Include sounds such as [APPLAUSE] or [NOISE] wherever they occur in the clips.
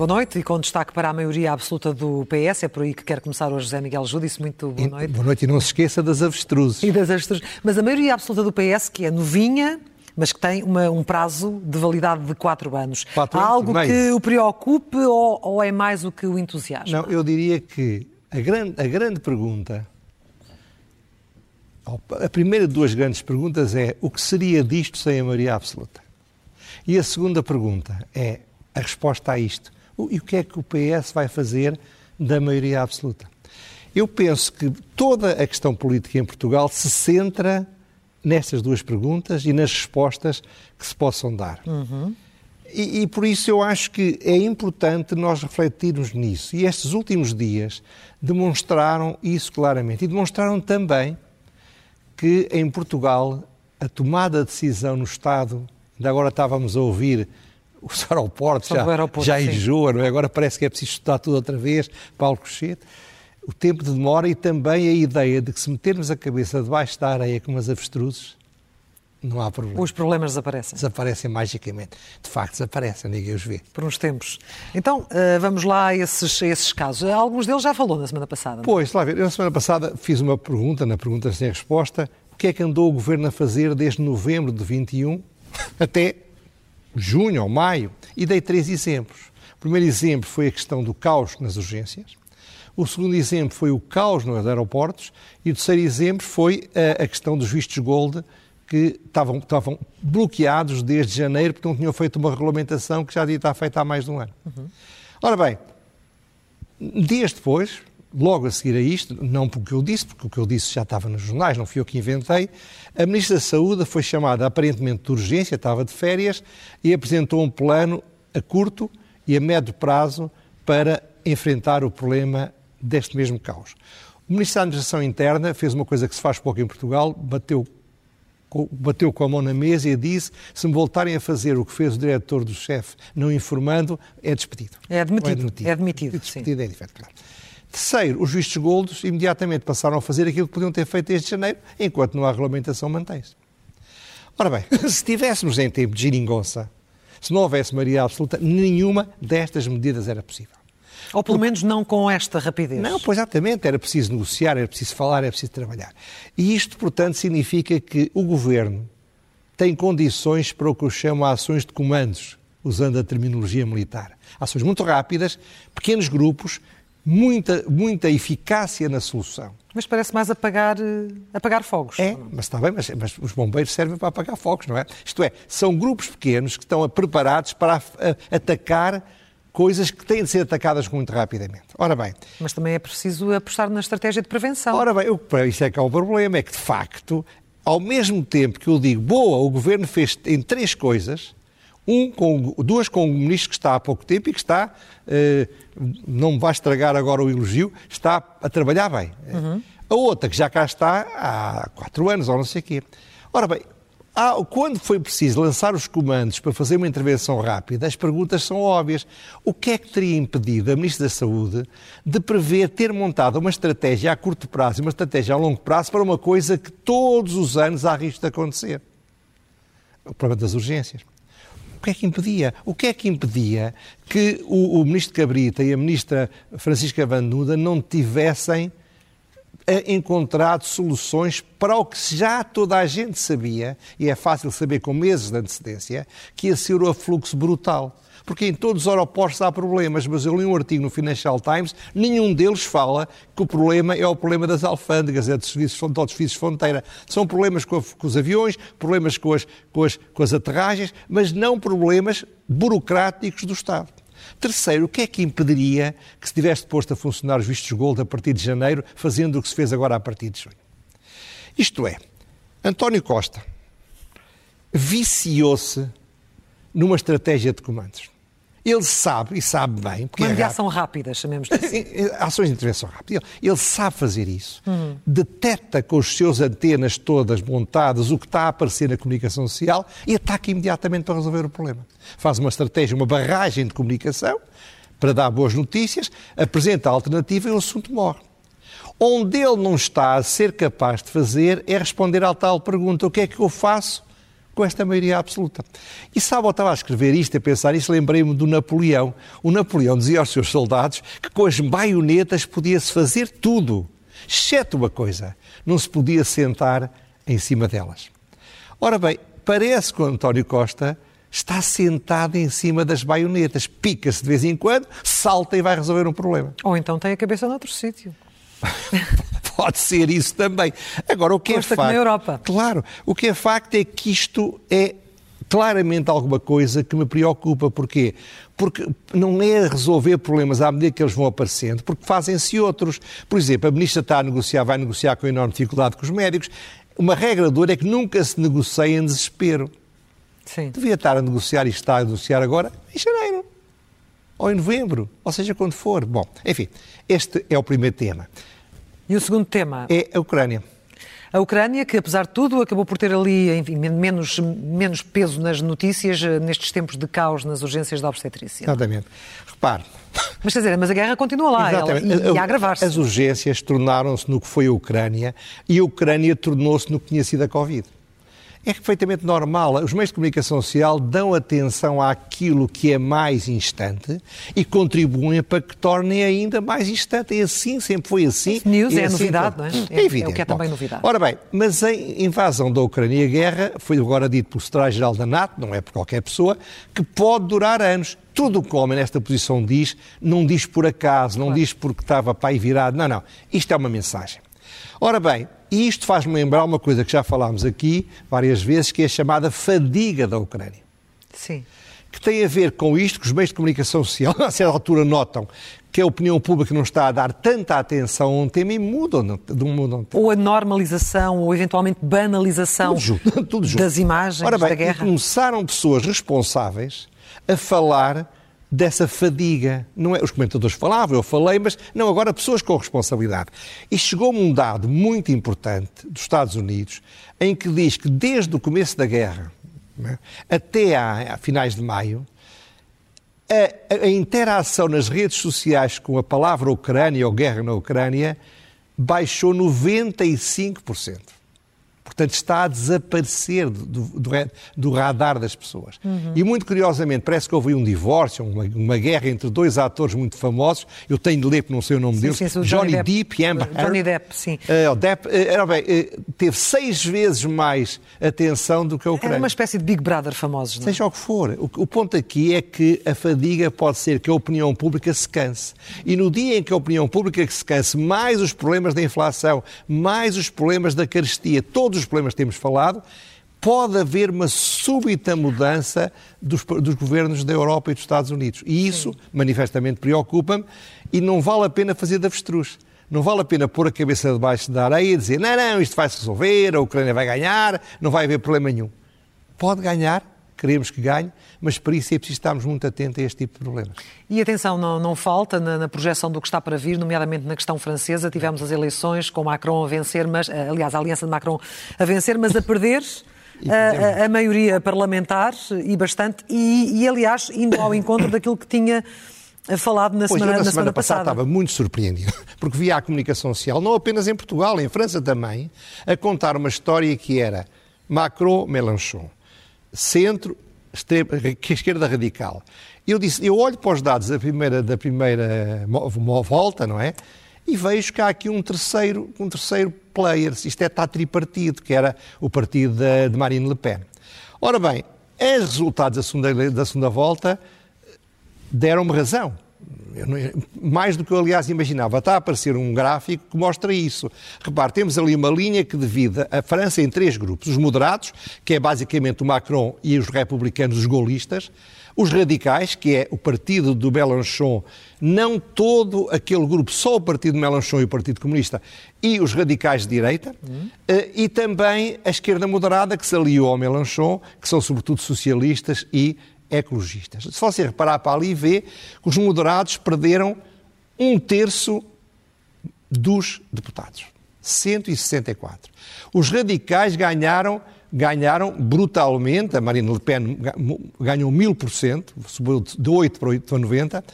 Boa noite e com destaque para a maioria absoluta do PS, é por aí que quer começar hoje José Miguel Júdice, muito boa noite. Boa noite e não se esqueça das avestruzes. E das avestruzes. Mas a maioria absoluta do PS, que é novinha, mas que tem uma, um prazo de validade de quatro anos. Quatro Há algo e que o preocupe ou, ou é mais o que o entusiasma? Não, eu diria que a grande, a grande pergunta, a primeira de duas grandes perguntas é o que seria disto sem a maioria absoluta? E a segunda pergunta é a resposta a isto. E o que é que o PS vai fazer da maioria absoluta? Eu penso que toda a questão política em Portugal se centra nestas duas perguntas e nas respostas que se possam dar. E, e por isso eu acho que é importante nós refletirmos nisso. E estes últimos dias demonstraram isso claramente. E demonstraram também que em Portugal a tomada de decisão no Estado, ainda agora estávamos a ouvir os [LAUGHS] aeroportos, já, o aeroporto, já enjoa, não é? agora parece que é preciso estudar tudo outra vez, Paulo Cochete. O tempo de demora e também a ideia de que se metermos a cabeça debaixo da areia como as avestruzes, não há problema. Os problemas desaparecem Desaparecem magicamente. De facto, desaparecem, ninguém os vê. por uns tempos. Então, eh, vamos lá a esses, a esses casos. Alguns deles já falou na semana passada. é? Pois, lá ver, eu na semana passada fiz uma pergunta, na pergunta sem resposta, o que é que andou o Governo a fazer desde novembro de 21 [LAUGHS] até junho ou maio? E dei três exemplos. O primeiro exemplo foi a questão do caos nas urgências. O segundo exemplo foi o caos nos aeroportos. E o terceiro exemplo foi a, a questão dos vistos gold que estavam, estavam bloqueados desde janeiro porque não tinham feito uma regulamentação que já devia estar feita há mais de um ano. Ora bem, Dias depois, logo a seguir a isto, não porque eu disse, porque o que eu disse já estava nos jornais, não fui eu que inventei, a Ministra da Saúde foi chamada aparentemente de urgência, estava de férias, e apresentou um plano a curto e a médio prazo para enfrentar o problema deste mesmo caos. O Ministro da Administração Interna fez uma coisa que se faz pouco em Portugal, bateu bateu com a mão na mesa e disse: se me voltarem a fazer o que fez o diretor do chefe, não informando, é despedido. É admitido, Ou é admitido, Despedido é diferente, claro. Terceiro, os vistos goldos imediatamente passaram a fazer aquilo que podiam ter feito desde janeiro, enquanto não há regulamentação, mantém-se. Ora bem, [LAUGHS] se estivéssemos em tempo de geringonça, se não houvesse maioria absoluta, nenhuma destas medidas era possível. Ou pelo menos não com esta rapidez. Não, pois exatamente, era preciso negociar, era preciso falar, era preciso trabalhar. E isto, portanto, significa que o governo tem condições para o que eu chamo de ações de comandos, usando a terminologia militar. Ações muito rápidas, pequenos grupos, muita, muita eficácia na solução. Mas parece mais apagar, eh, apagar fogos. É, mas está bem, mas, mas os bombeiros servem para apagar fogos, não é? Isto é, são grupos pequenos que estão preparados para a- a- atacar coisas que têm de ser atacadas muito rapidamente. Ora bem, Mas também é preciso apostar na estratégia de prevenção. Ora bem, para isso é que há o problema, é que de facto, ao mesmo tempo que eu digo, boa, o governo fez em três coisas, um com, duas com o ministro que está há pouco tempo e que está, eh, não me vai estragar agora o elogio, está a trabalhar bem. A outra que já cá está há quatro anos ou não sei o quê. Ora bem, há- quando foi preciso lançar os comandos para fazer uma intervenção rápida, as perguntas são óbvias. O que é que teria impedido a Ministra da Saúde de prever ter montado uma estratégia a curto prazo e uma estratégia a longo prazo para uma coisa que todos os anos há risco de acontecer? O problema das urgências. O que é que impedia? O que é que impedia que o, o Ministro Cabrita e a Ministra Francisca Van não tivessem eh, encontrado soluções para o que já toda a gente sabia, e é fácil saber com meses de antecedência, que ia ser o afluxo brutal. Porque em todos os aeroportos há problemas, mas eu li um artigo no Financial Times, nenhum deles fala que o problema é o problema das alfândegas, é dos serviços, de fronteira. São problemas com, a- com os aviões, problemas com as, com, as, com as aterragens, mas não problemas burocráticos do Estado. Terceiro, o que é que impediria que se tivesse posto a funcionar os vistos gold a partir de janeiro, fazendo o que se fez agora a partir de junho? Isto é, António Costa viciou-se numa estratégia de comandos. Ele sabe, e sabe bem, porque Comando é de ação rápida, chamemos assim. [LAUGHS] Ações de intervenção rápida. Ele, ele sabe fazer isso. Detecta com os seus antenas todas montadas o que está a aparecer na comunicação social e ataca imediatamente para resolver o problema. Faz uma estratégia, uma barragem de comunicação para dar boas notícias, apresenta a alternativa e o assunto morre. Onde ele não está a ser capaz de fazer é responder à tal pergunta: o que é que eu faço com esta maioria absoluta? E sabe, eu estava a escrever isto, a pensar isto, lembrei-me do Napoleão. O Napoleão dizia aos seus soldados que com as baionetas podia-se fazer tudo, exceto uma coisa: não se podia sentar em cima delas. Ora bem, parece que o António Costa está sentado em cima das baionetas, pica-se de vez em quando, salta e vai resolver um problema. Ou então tem a cabeça noutro sítio. [LAUGHS] Pode ser isso também. Agora, o que Costa é facto... na Europa. Claro. O que é facto é que isto é claramente alguma coisa que me preocupa. Porquê? Porque não é resolver problemas à medida que eles vão aparecendo, porque fazem-se outros. Por exemplo, a ministra está a negociar, vai negociar com enorme dificuldade com os médicos. Uma regra dura é que nunca se negocia em desespero. Sim. Devia estar a negociar e está a negociar agora em janeiro. Ou em novembro, ou seja, quando for. Bom, enfim, este é o primeiro tema. E o segundo tema? É a Ucrânia. A Ucrânia, que apesar de tudo acabou por ter ali enfim, menos, menos peso nas notícias eh, nestes tempos de caos nas urgências da obstetrícia. Exatamente. Repare. Mas, quer dizer, mas a guerra continua lá ela, e, e a agravar-se. As urgências tornaram-se no que foi a Ucrânia e a Ucrânia tornou-se no que tinha sido a Covid é perfeitamente normal. Os meios de comunicação social dão atenção àquilo que é mais instante e contribuem para que tornem ainda mais instante. É assim, sempre foi assim. News é, assim novidade, não é? É, é evidente. É o que é também Bom, novidade. Ora bem, mas a invasão da Ucrânia e a guerra, foi agora dito pelo secretário-geral da NATO, não é por qualquer pessoa, que pode durar anos. Tudo o que o homem nesta posição diz, não diz por acaso, não claro. diz porque estava pai virado. Não, não. Isto é uma mensagem. Ora bem, e isto faz-me lembrar uma coisa que já falámos aqui várias vezes, que é a chamada fadiga da Ucrânia. Sim. Que tem a ver com isto que os meios de comunicação social, [LAUGHS] a certa altura, notam que a opinião pública não está a dar tanta atenção a um tema e mudam de um mundo Ou a normalização, ou eventualmente banalização tudo junto, [LAUGHS] tudo junto. das imagens Ora bem, da guerra. começaram pessoas responsáveis a falar dessa fadiga. Não é, os comentadores falavam, eu falei, mas não, agora pessoas com responsabilidade. E chegou-me um dado muito importante dos Estados Unidos, em que diz que desde o começo da guerra é, até a, a, finais de maio, a, a, interação nas redes sociais com a palavra Ucrânia ou guerra na Ucrânia baixou 95%. Portanto, está a desaparecer do, do, do radar das pessoas. Uhum. E muito curiosamente, parece que houve um divórcio, uma, uma, guerra entre dois atores muito famosos. Eu tenho de ler, porque não sei o nome deles. Sim, Johnny, Johnny Depp e Amber Johnny Depp, sim. Uh, Depp uh, bem, uh, teve seis vezes mais atenção do que a Ucrânia. Era uma espécie de Big Brother famosos, não é? Seja o que for. O, o ponto aqui é que a fadiga pode ser que a opinião pública se canse. E no dia em que a opinião pública se canse, mais os problemas da inflação, mais os problemas da carestia, todos os problemas que temos falado, pode haver uma súbita mudança dos, dos, governos da Europa e dos Estados Unidos. E isso, Sim. manifestamente, preocupa-me e não vale a pena fazer de avestruz. Não vale a pena pôr a cabeça debaixo da areia e dizer não, não, isto vai se resolver, a Ucrânia vai ganhar, não vai haver problema nenhum. Pode ganhar, queremos que ganhe, mas para isso é preciso estarmos muito atentos a este tipo de problemas. E atenção, não, não falta na, na, projeção do que está para vir, nomeadamente na questão francesa. Tivemos as eleições com Macron a vencer, mas, eh, aliás, a aliança de Macron a vencer, mas a perder. [LAUGHS] A, a, a, maioria parlamentar e bastante, e, e aliás, indo ao encontro daquilo que tinha falado na pois semana, eu, na, na semana passada. Estava muito surpreendido, [LAUGHS] porque via a comunicação social, não apenas em Portugal, em França também, a contar uma história que era Macron-Mélenchon centro, extrema, esquerda radical. Eu disse, eu olho para os dados da primeira, da primeira volta, não é? E vejo que há aqui um terceiro, um terceiro player, isto é, está tripartido, que era o partido de, de Marine Le Pen. Ora bem, os resultados da segunda, da segunda volta deram-me razão mais do que eu, aliás, imaginava. Está a aparecer um gráfico que mostra isso. Repare, temos ali uma linha que divide a França em três grupos. Os moderados, que é basicamente o Macron e os republicanos, os golistas. Os radicais, que é o partido do Mélenchon, não todo aquele grupo, só o partido de Mélenchon e o Partido Comunista, e os radicais de direita, uhum. e também a esquerda moderada, que se aliou ao Mélenchon, que são sobretudo socialistas e ecologistas. Se você reparar para ali, vê que os moderados perderam um terço dos deputados. 164. Os radicais ganharam, ganharam brutalmente, a Marine Le Pen ganhou mil por cento, subiu de 8 para 8 para 90,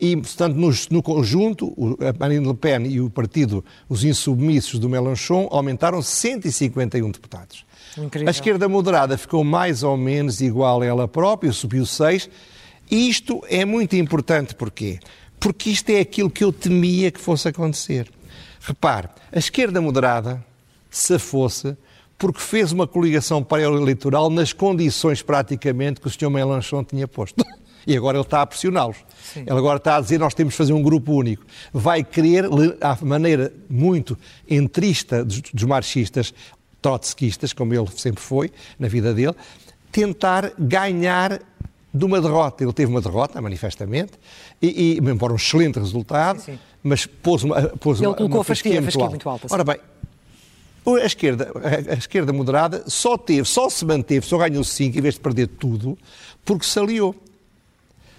E, portanto, no, no conjunto, a Marine Le Pen e o partido, os insubmissos do Mélenchon, aumentaram 151 deputados. Incrível. A esquerda moderada ficou mais ou menos igual a ela própria, subiu 6. E isto é muito importante, porquê? Porque isto é aquilo que eu temia que fosse acontecer. Repare, a esquerda moderada, se fosse, porque fez uma coligação pré-eleitoral nas condições praticamente que o Sr. Mélenchon tinha posto. [LAUGHS] E agora ele está a pressioná-los. Ele agora está a dizer nós temos de fazer um grupo único. Vai querer, à maneira muito entrista dos, dos marxistas, trotskistas, como ele sempre foi na vida dele, tentar ganhar de uma derrota. Ele teve uma derrota, manifestamente, e, e embora um excelente resultado, sim, sim. mas pôs uma, pôs ele uma, colocou uma a fasquia, muito, fasquia muito alta. Ora bem, a esquerda, a esquerda moderada só teve, só se manteve, só ganhou 5 em vez de perder tudo, porque se aliou.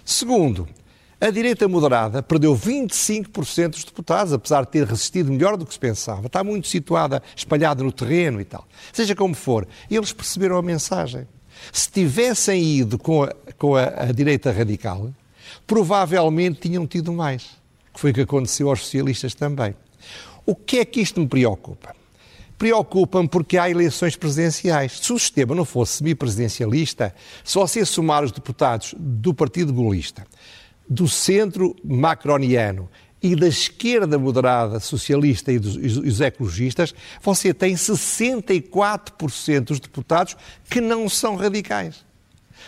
Segundo, a direita moderada perdeu 25% dos deputados, apesar de ter resistido melhor do que se pensava. Está muito situada, espalhada no terreno e tal. Seja como for, eles perceberam a mensagem. Se tivessem ido com a, com a, a direita radical, provavelmente tinham tido mais. Que foi o que aconteceu aos socialistas também. O que é que isto me preocupa? preocupam porque há eleições presidenciais. Se o sistema não fosse semipresidencialista, só se somar os deputados do Partido Golista, do centro macroniano e da esquerda moderada socialista e dos, e dos ecologistas, você tem 64% dos deputados que não são radicais.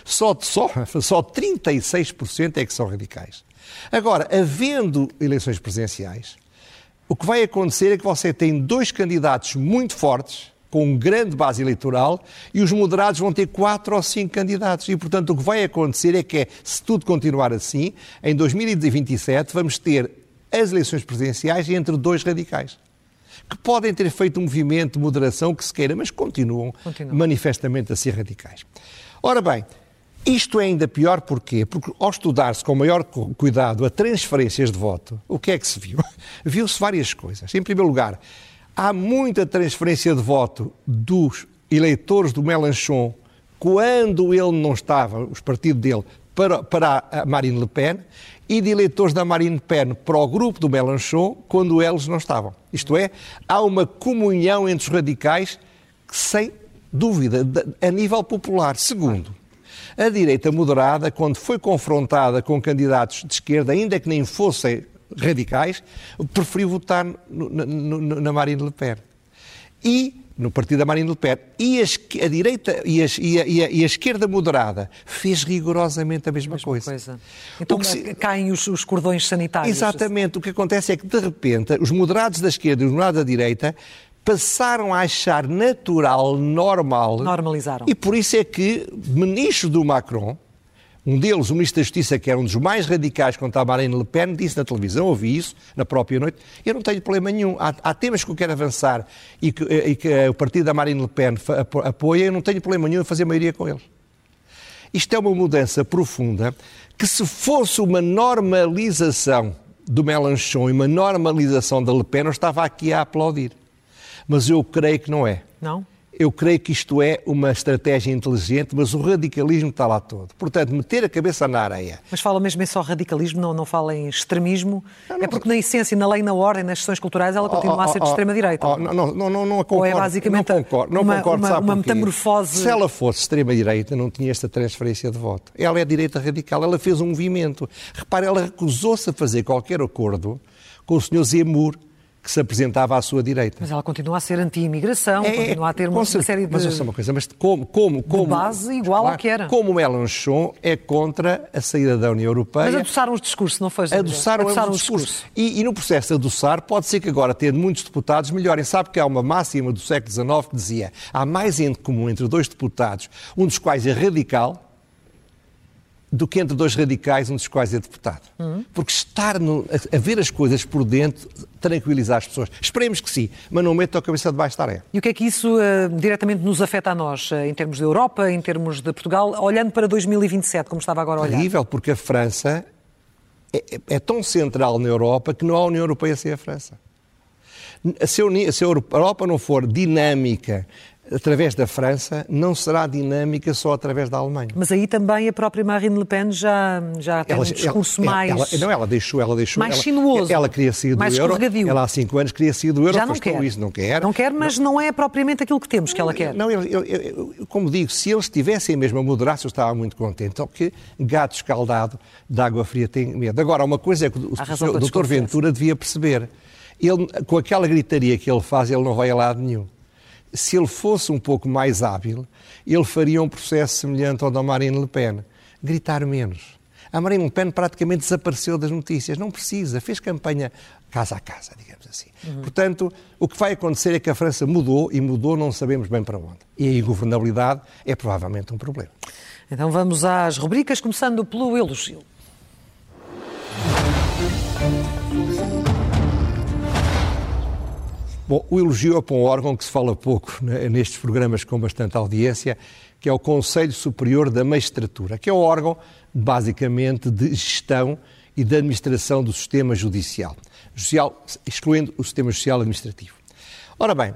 Só, só, só 36% é que são radicais. Agora, havendo eleições presidenciais, o que vai acontecer é que você tem dois candidatos muito fortes, com grande base eleitoral, e os moderados vão ter quatro ou cinco candidatos. E, portanto, o que vai acontecer é que, se tudo continuar assim, em 2027 vamos ter as eleições presidenciais entre dois radicais. Que podem ter feito um movimento de moderação que se queira, mas continuam Continua. manifestamente a ser radicais. Ora bem, isto é ainda pior porquê? Porque ao estudar-se com maior cuidado a transferências de voto, o que é que se viu? [LAUGHS] Viu-se várias coisas. Em primeiro lugar, há muita transferência de voto dos eleitores do Mélenchon quando ele não estava, os partidos dele, para, para a Marine Le Pen, e de eleitores da Marine Le Pen para o grupo do Mélenchon quando eles não estavam. Isto é, há uma comunhão entre os radicais que, sem dúvida, a nível popular. Segundo, a direita moderada, quando foi confrontada com candidatos de esquerda, ainda que nem fossem radicais, preferiu votar no, no, na Marine Le Pen. E no partido da Marine Le Pen. E a, a direita e, a, e, a, e a, esquerda moderada fez rigorosamente a mesma, mesma coisa. coisa. Então se... caem os, os, cordões sanitários. Exatamente. O que acontece é que, de repente, os moderados da esquerda e os moderados da direita passaram a achar natural, normal. Normalizaram. E por isso é que ministros do Macron, um deles, o Ministro da Justiça, que era um dos mais radicais contra a Marine Le Pen, disse na televisão, ouvi isso na própria noite, eu não tenho problema nenhum. Há, há temas que eu quero avançar e que, e que, o partido da Marine Le Pen apoia, eu não tenho problema nenhum em fazer maioria com eles. Isto é uma mudança profunda que, se fosse uma normalização do Mélenchon e uma normalização da Le Pen, eu estava aqui a aplaudir mas eu creio que não é. Não? Eu creio que isto é uma estratégia inteligente, mas o radicalismo está lá todo. Portanto, meter a cabeça na areia. Mas fala mesmo em só radicalismo, não, não fala em extremismo? Não, não, é porque na essência, na lei, na ordem, nas sessões culturais, ela continua oh, oh, a ser de extrema-direita. Oh, não, não, não, não, concordo. Ou é basicamente não concordo, não uma, concordo, uma, uma metamorfose... Se ela fosse extrema-direita, não tinha esta transferência de voto. Ela é direita radical, ela fez um movimento. Repare, ela recusou-se a fazer qualquer acordo com o Sr. Zemmour, que se apresentava à sua direita. Mas ela continua a ser anti-imigração, é, continua a ter uma, uma série de. Mas é uma coisa, mas como. como, como base igual claro, ao que era. Como Mélenchon é contra a saída da União Europeia. Mas adoçaram os discursos, não foi? Adoçaram, adoçaram os discursos. E, e, no processo de adoçar, pode ser que agora, tendo muitos deputados, melhorem. Sabe que há uma máxima do século XIX que dizia há mais ente comum entre dois deputados, um dos quais é radical do que entre dois radicais, um dos quais é deputado. Uhum. Porque estar no, a, a, ver as coisas por dentro tranquilizar as pessoas. Esperemos que sim, mas não metam a cabeça debaixo da areia. E o que é que isso uh, diretamente nos afeta a nós, uh, em termos de Europa, em termos de Portugal, olhando para 2027, como estava agora a olhar? Terrível, porque a França é, é, é tão central na Europa que não há União Europeia sem a França. Se a, se a Europa não for dinâmica, através da França, não será dinâmica só através da Alemanha. Mas aí também a própria Marine Le Pen já, já tem ela, um discurso ela, mais... Ela, não, ela deixou, ela deixou... Mais ela, sinuoso. Ela queria sair do mais euro. Ela há cinco anos queria sair do euro, já não quer. isso, não quer. Não quer, mas não, não é propriamente aquilo que temos que ela quer. Não, eu, eu, eu, como digo, se eles tivessem mesmo a moderar-se, eu estava muito contente. Só que gato escaldado de água fria tem medo. Agora, uma coisa é que o, o Dr. Ventura devia perceber. Ele, com aquela gritaria que ele faz, ele não vai a lado nenhum se ele fosse um pouco mais hábil, ele faria um processo semelhante ao da Marine Le Pen. Gritar menos. A Marine Le Pen praticamente desapareceu das notícias. Não precisa. Fez campanha casa a casa, digamos assim. Uhum. Portanto, o que vai acontecer é que a França mudou e mudou não sabemos bem para onde. E a ingovernabilidade é provavelmente um problema. Então vamos às rubricas, começando pelo elogio. Bom, o elogio é para um órgão que se fala pouco né, nestes programas com bastante audiência, que é o Conselho Superior da Magistratura, que é o órgão, basicamente, de gestão e de administração do sistema judicial, judicial excluindo o sistema judicial administrativo. Ora bem,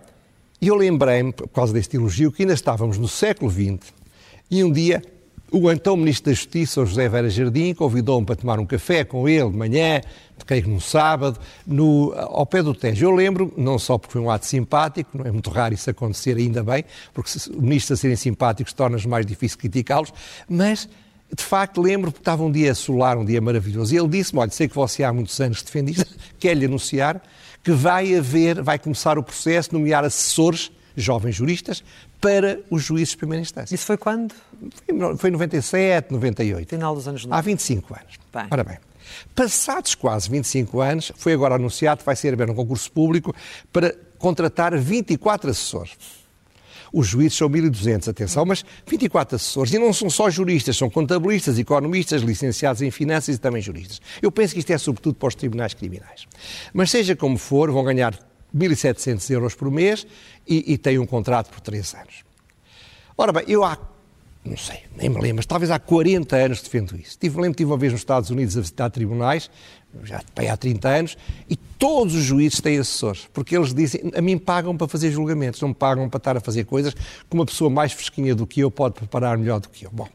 eu lembrei-me, por causa deste elogio, que ainda estávamos no século XX e um dia o então Ministro da Justiça, José Vera Jardim, convidou-me para tomar um café com ele de manhã, creio que num sábado, no, ao pé do Tejo. Eu lembro, não só porque foi um ato simpático, não é muito raro isso acontecer, ainda bem, porque se ministros a serem simpáticos torna-nos mais difícil criticá-los, mas de facto lembro que estava um dia solar, um dia maravilhoso, e ele disse-me, olha, sei que você há muitos anos defende isto, [LAUGHS] quer-lhe anunciar que vai haver, vai começar o processo de nomear assessores jovens juristas para os juízes de primeira instância. Isso foi quando? Foi em 97, 98. Final dos anos 90. Há 25 anos. Bem. Ora bem, passados quase 25 anos, foi agora anunciado que vai ser aberto um concurso público para contratar 24 assessores. Os juízes são 1.200, atenção, mas 24 assessores. E não são só juristas, são contabilistas, economistas, licenciados em finanças e também juristas. Eu penso que isto é sobretudo para os tribunais criminais. Mas seja como for, vão ganhar 1.700 euros por mês e, e têm um contrato por 3 anos. Ora bem, eu há, não sei, nem me lembro, mas talvez há 40 anos defendo isso. Tive, lembro, tive uma vez nos Estados Unidos a visitar tribunais, já há 30 anos, e todos os juízes têm assessores, porque eles dizem, a mim pagam para fazer julgamentos, não me pagam para estar a fazer coisas que uma pessoa mais fresquinha do que eu pode preparar melhor do que eu. Bom,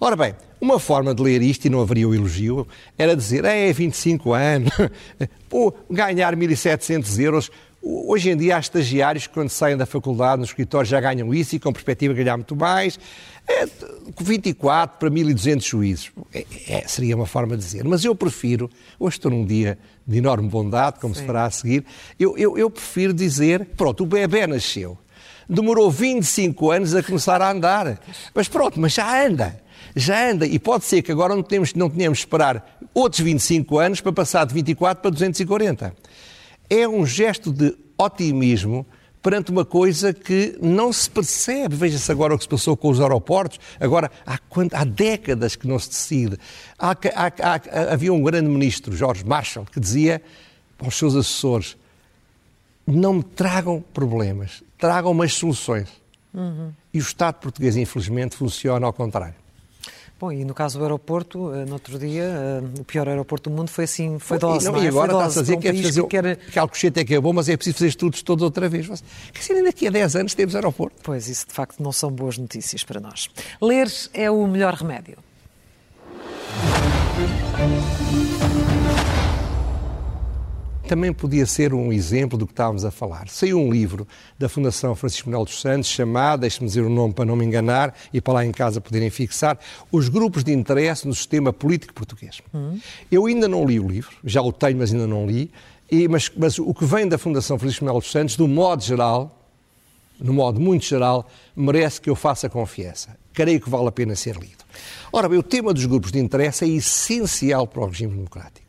ora bem, uma forma de ler isto, e não haveria o elogio, era dizer, é, 25 anos, [LAUGHS] pô, ganhar 1.700 euros, Hoje em dia há estagiários que quando saem da faculdade no escritório já ganham isso e com perspectiva de ganhar muito mais. É, 24 para 1.200 juízes. É, é, seria uma forma de dizer. Mas eu prefiro, hoje estou num dia de enorme bondade, como Sim. se fará a seguir, eu, eu, eu prefiro dizer, pronto, o bebê nasceu. Demorou 25 anos a começar a andar. Mas pronto, mas já anda já anda e pode ser que agora não, temos, não tenhamos de esperar outros 25 anos para passar de 24 para 240 é um gesto de otimismo perante uma coisa que não se percebe. Veja-se agora o que se passou com os aeroportos. Agora, há, há décadas que não se decide. Há, há, havia um grande ministro, Jorge Marshall, que dizia aos seus assessores: não me tragam problemas, tragam umas soluções. Uhum. E o Estado português, infelizmente, funciona ao contrário. Bom, e no caso do aeroporto, eh, no outro dia, eh, o pior aeroporto do mundo foi assim, foi dose, não, não é? E agora está-se a dizer um que é preciso fazer, quer... que Alcochete é que é bom, mas é preciso fazer estudos todos outra vez. Quer dizer, daqui a 10 anos temos aeroporto. Pois, isso de facto não são boas notícias para nós. Ler é o melhor remédio. Também podia ser um exemplo do que estávamos a falar. Saiu um livro da Fundação Francisco Manuel dos Santos chamado, deixe-me dizer o nome para não me enganar e para lá em casa poderem fixar, Os Grupos de Interesse no Sistema Político Português. Uhum. Eu ainda não li o livro, já o tenho, mas ainda não li, e, mas, mas o que vem da Fundação Francisco Manuel dos Santos, do modo geral, no modo muito geral, merece que eu faça confiança. Creio que vale a pena ser lido. Ora bem, o tema dos grupos de interesse é essencial para o regime democrático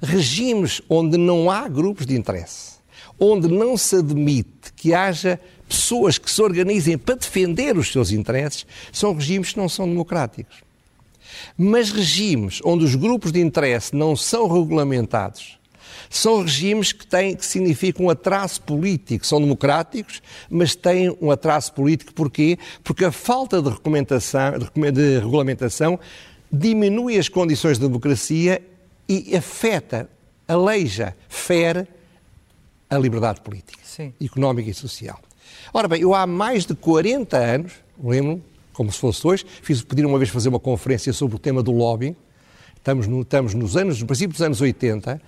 regimes onde não há grupos de interesse, onde não se admite que haja pessoas que se organizem para defender os seus interesses, são regimes que não são democráticos. Mas regimes onde os grupos de interesse não são regulamentados, são regimes que, têm, que significam um atraso político. São democráticos, mas têm um atraso político. Porquê? Porque a falta de, de regulamentação diminui as condições de democracia e afeta, aleija, fere a liberdade política, Sim. económica e social. Ora bem, eu há mais de 40 anos, lembro como se fosse hoje, fiz, pedir uma vez fazer uma conferência sobre o tema do lobbying, estamos, no, estamos nos anos, no princípio dos anos 80,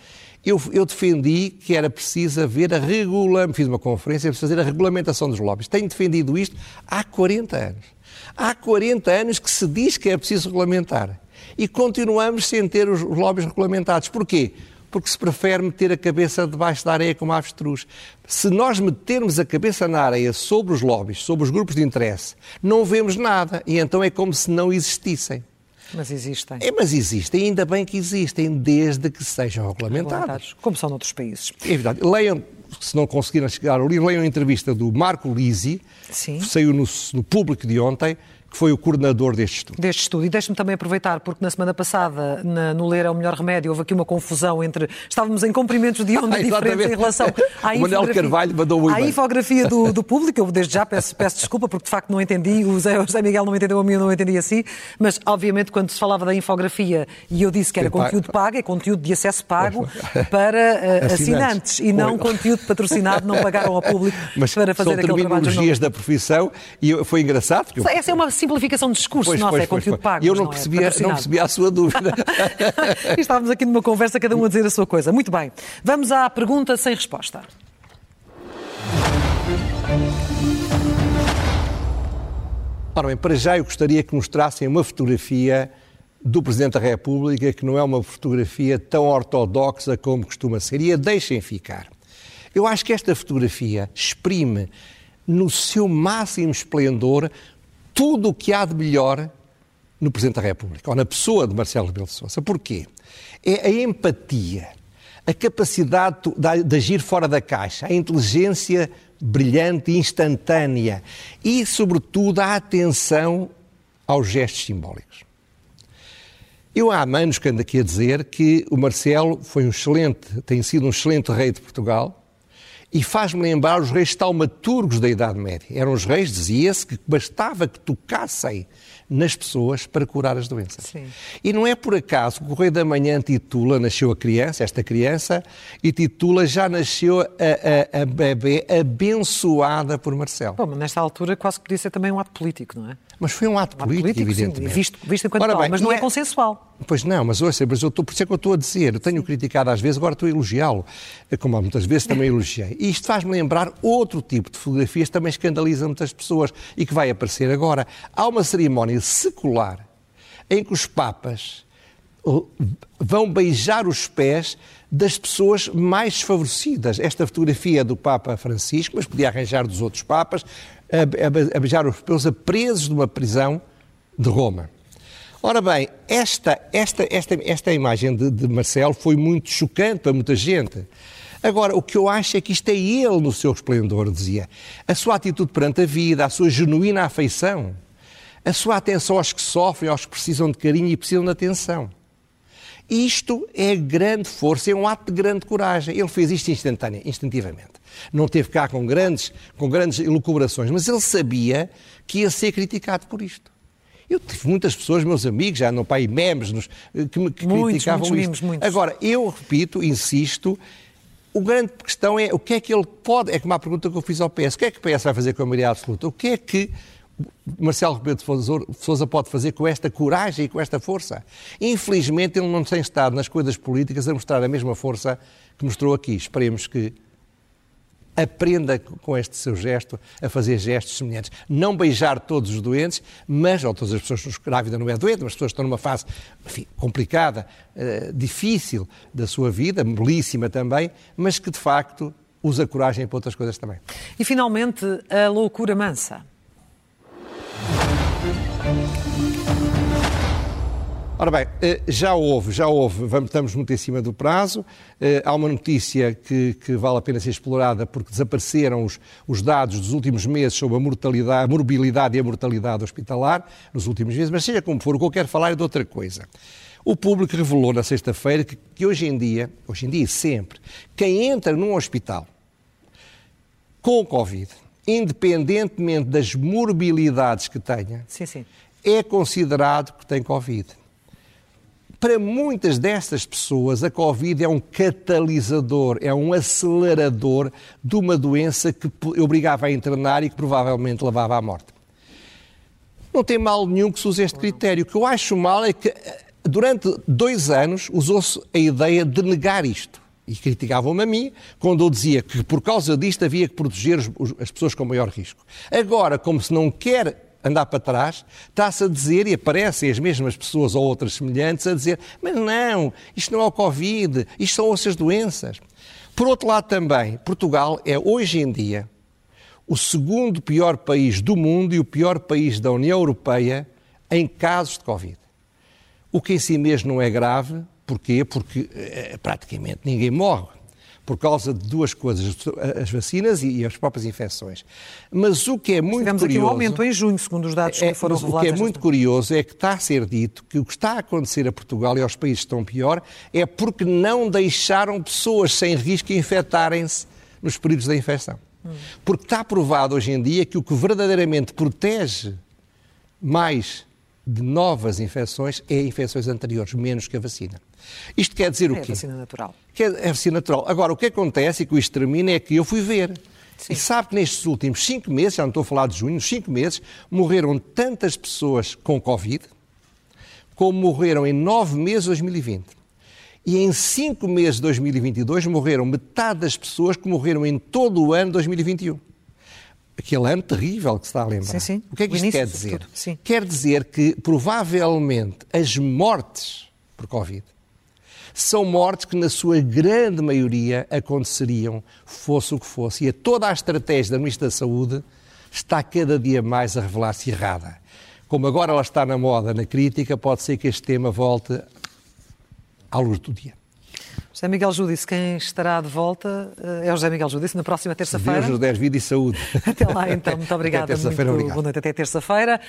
eu, eu, defendi que era preciso haver a regula, fiz uma conferência para fazer a regulamentação dos lobbies. Tenho defendido isto há 40 anos. Há 40 anos que se diz que é preciso regulamentar. E continuamos sem ter os lobbies regulamentados. Porquê? Porque se prefere meter a cabeça debaixo da areia como a avestruz. Se nós metermos a cabeça na areia sobre os lobbies, sobre os grupos de interesse, não vemos nada. E então é como se não existissem. Mas existem. É, mas existem, ainda bem que existem, desde que sejam regulamentados. regulamentados como são noutros países. É verdade. Leiam, se não conseguiram chegar ao livro, leiam a entrevista do Marco Lisi, Sim. saiu no, no público de ontem, que foi o coordenador deste estudo. Deste estudo. E deixe-me também aproveitar, porque na semana passada, na, no Ler é o Melhor Remédio, houve aqui uma confusão entre. Estávamos em comprimentos de onda diferentes em relação [LAUGHS] à infografia, Carvalho mandou muito à infografia do, do, [LAUGHS] público. Eu desde já peço, peço desculpa, porque de facto não entendi, o José, o José Miguel não entendeu a mim, eu não entendi assim, mas obviamente quando se falava da infografia e eu disse que era conteúdo pago, é conteúdo de acesso pago [LAUGHS] para uh, assinantes e não conteúdo patrocinado, não pagaram ao público mas para fazer aquele trabalho. São terminologias da profissão e foi engraçado. Essa é uma simplificação de discurso, pois, nossa, pois, é conteúdo pois, pago. Eu não, não, percebia, é não percebia a sua dúvida. [LAUGHS] Estávamos aqui numa conversa, cada um a dizer a sua coisa. Muito bem. Vamos à pergunta sem resposta. Ora bem, para já eu gostaria que mostrassem uma fotografia do Presidente da República que não é uma fotografia tão ortodoxa como costuma ser. E a deixem ficar. Eu acho que esta fotografia exprime no seu máximo esplendor tudo o que há de melhor no Presidente da República, ou na pessoa de Marcelo Rebelo de Sousa. Porquê? É a empatia, a capacidade de agir fora da caixa, a inteligência brilhante e instantânea e, sobretudo, a atenção aos gestos simbólicos. Eu há anos que ando aqui a dizer que o Marcelo foi um excelente, tem sido um excelente rei de Portugal, e faz-me lembrar os reis taumaturgos da Idade Média. Eram os reis, dizia-se, que bastava que tocassem nas pessoas para curar as doenças. Sim. E não é por acaso que o Correio da Manhã titula, nasceu a criança, esta criança, e titula Já nasceu a, a, a bebê abençoada por Marcelo. Bom, mas nesta altura quase podia ser também um ato político, não é? Mas foi um ato, um ato político, político, evidentemente. Sim, visto, visto enquanto Ora, tal, bem, mas não é, é, consensual. Pois não, mas ouça, mas eu estou, por isso é que eu estou a dizer, eu tenho criticado às vezes, agora estou a elogiá-lo, como muitas vezes também elogiei. E isto faz-me lembrar outro tipo de fotografias que também escandaliza muitas pessoas e que vai aparecer agora. Há uma cerimónia secular em que os papas vão beijar os pés das pessoas mais desfavorecidas. Esta fotografia é do Papa Francisco, mas podia arranjar dos outros papas, a, a, a beijar os pelos a presos de uma prisão de Roma. Ora bem, esta, esta, esta, esta imagem de, de Marcelo foi muito chocante para muita gente. Agora, o que eu acho é que isto é ele no seu esplendor, dizia. A sua atitude perante a vida, a sua genuína afeição, a sua atenção aos que sofrem, aos que precisam de carinho e precisam de atenção. Isto é grande força, é um ato de grande coragem. Ele fez isto instantâneo, instintivamente. Não teve cá com grandes, com grandes elucubrações, mas ele sabia que ia ser criticado por isto. Eu tive muitas pessoas, meus amigos, já no pai memes, nos, que me que muitos, criticavam muitos, isto. Muitos. Agora, eu repito, insisto, o grande questão é o que é que ele pode. É como a pergunta que eu fiz ao PS: o que é que o PS vai fazer com a maioria absoluta? O que é que Marcelo Rebelo de Sousa pode fazer com esta coragem e com esta força? Infelizmente, ele não tem estado nas coisas políticas a mostrar a mesma força que mostrou aqui. Esperemos que aprenda com este seu gesto a fazer gestos semelhantes. Não beijar todos os doentes, mas, ou todas as pessoas, grávida não é doente, mas as pessoas estão numa fase enfim, complicada, uh, difícil da sua vida, belíssima também, mas que de facto usa coragem para outras coisas também. E finalmente, a loucura mansa. Ora bem, eh, já houve, já houve, vamos, estamos muito em cima do prazo. Eh, há uma notícia que, que vale a pena ser explorada porque desapareceram os, os, dados dos últimos meses sobre a mortalidade, a morbilidade e a mortalidade hospitalar nos últimos meses, mas seja como for, o que eu quero falar é de outra coisa. O público revelou na sexta-feira que, que hoje em dia, hoje em dia sempre, quem entra num hospital com Covid, independentemente das morbilidades que tenha, sim, sim. é considerado que tem Covid Para muitas destas pessoas, a Covid é um catalisador, é um acelerador de uma doença que obrigava a internar e que provavelmente levava à morte. Não tem mal nenhum que se use este critério. O que eu acho mal é que eh, durante dois anos usou-se a ideia de negar isto. E criticavam-me a mim quando eu dizia que por causa disto havia que proteger as pessoas com maior risco. Agora, como se não quer andar para trás, está-se a dizer, e aparecem as mesmas pessoas ou outras semelhantes, a dizer: mas não, isto não é o Covid, isto são outras doenças. Por outro lado, também, Portugal é hoje em dia o segundo pior país do mundo e o pior país da União Europeia em casos de Covid. O que em si mesmo não é grave, porquê? Porque é, praticamente ninguém morre por causa de duas coisas, as vacinas e as próprias infecções. Mas o que é muito Tivemos curioso... aqui um aumento em junho, segundo os dados é, que foram revelados. O que é muito curioso é que está a ser dito que o que está a acontecer a Portugal e aos países que estão pior é porque não deixaram pessoas sem risco infectarem-se nos períodos da infecção. Hum. Porque está provado hoje em dia que o que verdadeiramente protege mais de novas infecções é infecções anteriores, menos que a vacina. Isto quer dizer é o quê? É vacina natural. é vacina natural. Agora, o que acontece e que isto termina é que eu fui ver. Sim. E sabe que nestes últimos cinco meses, já não estou a falar de junho, cinco meses, morreram tantas pessoas com Covid como morreram em nove meses de 2020. E em cinco meses de 2022 morreram metade das pessoas que morreram em todo o ano de 2021 aquele ano terrível que se está a lembrar. Sim, sim. O que é que isto quer dizer? Quer dizer que, provavelmente, as mortes por Covid são mortes que, na sua grande maioria, aconteceriam, fosse o que fosse. E a toda a estratégia da Ministra da Saúde está cada dia mais a revelar-se errada. Como agora ela está na moda, na crítica, pode ser que este tema volte à luz do dia. José Miguel Judice, quem estará de volta eh, é o José Miguel Judice na próxima terça-feira. Deus nos 10 vida e saúde. [LAUGHS] Até lá então, muito obrigada. Até terça-feira, obrigado. Boa noite, até terça-feira.